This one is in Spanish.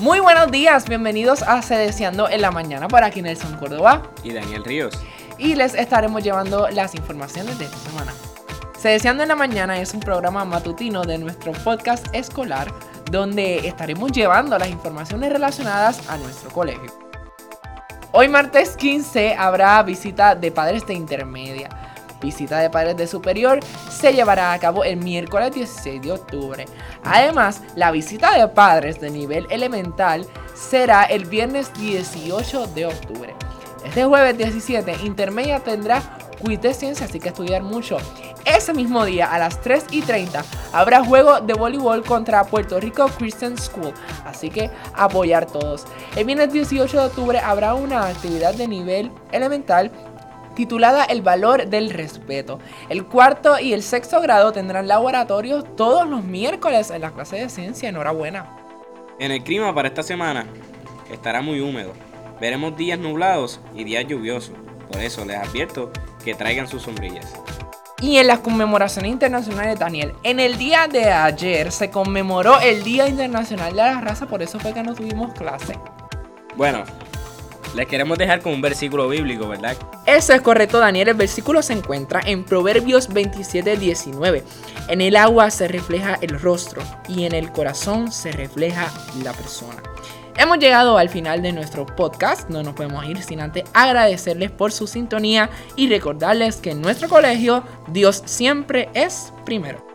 Muy buenos días, bienvenidos a Sedeciando en la Mañana por aquí Nelson Córdoba y Daniel Ríos. Y les estaremos llevando las informaciones de esta semana. Sedeciando en la Mañana es un programa matutino de nuestro podcast escolar donde estaremos llevando las informaciones relacionadas a nuestro colegio. Hoy martes 15 habrá visita de padres de intermedia visita de padres de superior se llevará a cabo el miércoles 16 de octubre. Además, la visita de padres de nivel elemental será el viernes 18 de octubre. Este jueves 17, Intermedia tendrá quiz de así que estudiar mucho. Ese mismo día, a las 3 y 30, habrá juego de voleibol contra Puerto Rico Christian School, así que apoyar todos. El viernes 18 de octubre habrá una actividad de nivel elemental titulada El valor del respeto. El cuarto y el sexto grado tendrán laboratorios todos los miércoles en la clase de ciencia. Enhorabuena. En el clima para esta semana estará muy húmedo. Veremos días nublados y días lluviosos. Por eso les advierto que traigan sus sombrillas. Y en las conmemoraciones internacionales, Daniel, en el día de ayer se conmemoró el Día Internacional de la Raza, por eso fue que no tuvimos clase. Bueno, les queremos dejar con un versículo bíblico, ¿verdad? Eso es correcto, Daniel. El versículo se encuentra en Proverbios 27, 19. En el agua se refleja el rostro y en el corazón se refleja la persona. Hemos llegado al final de nuestro podcast, no nos podemos ir sin antes agradecerles por su sintonía y recordarles que en nuestro colegio Dios siempre es primero.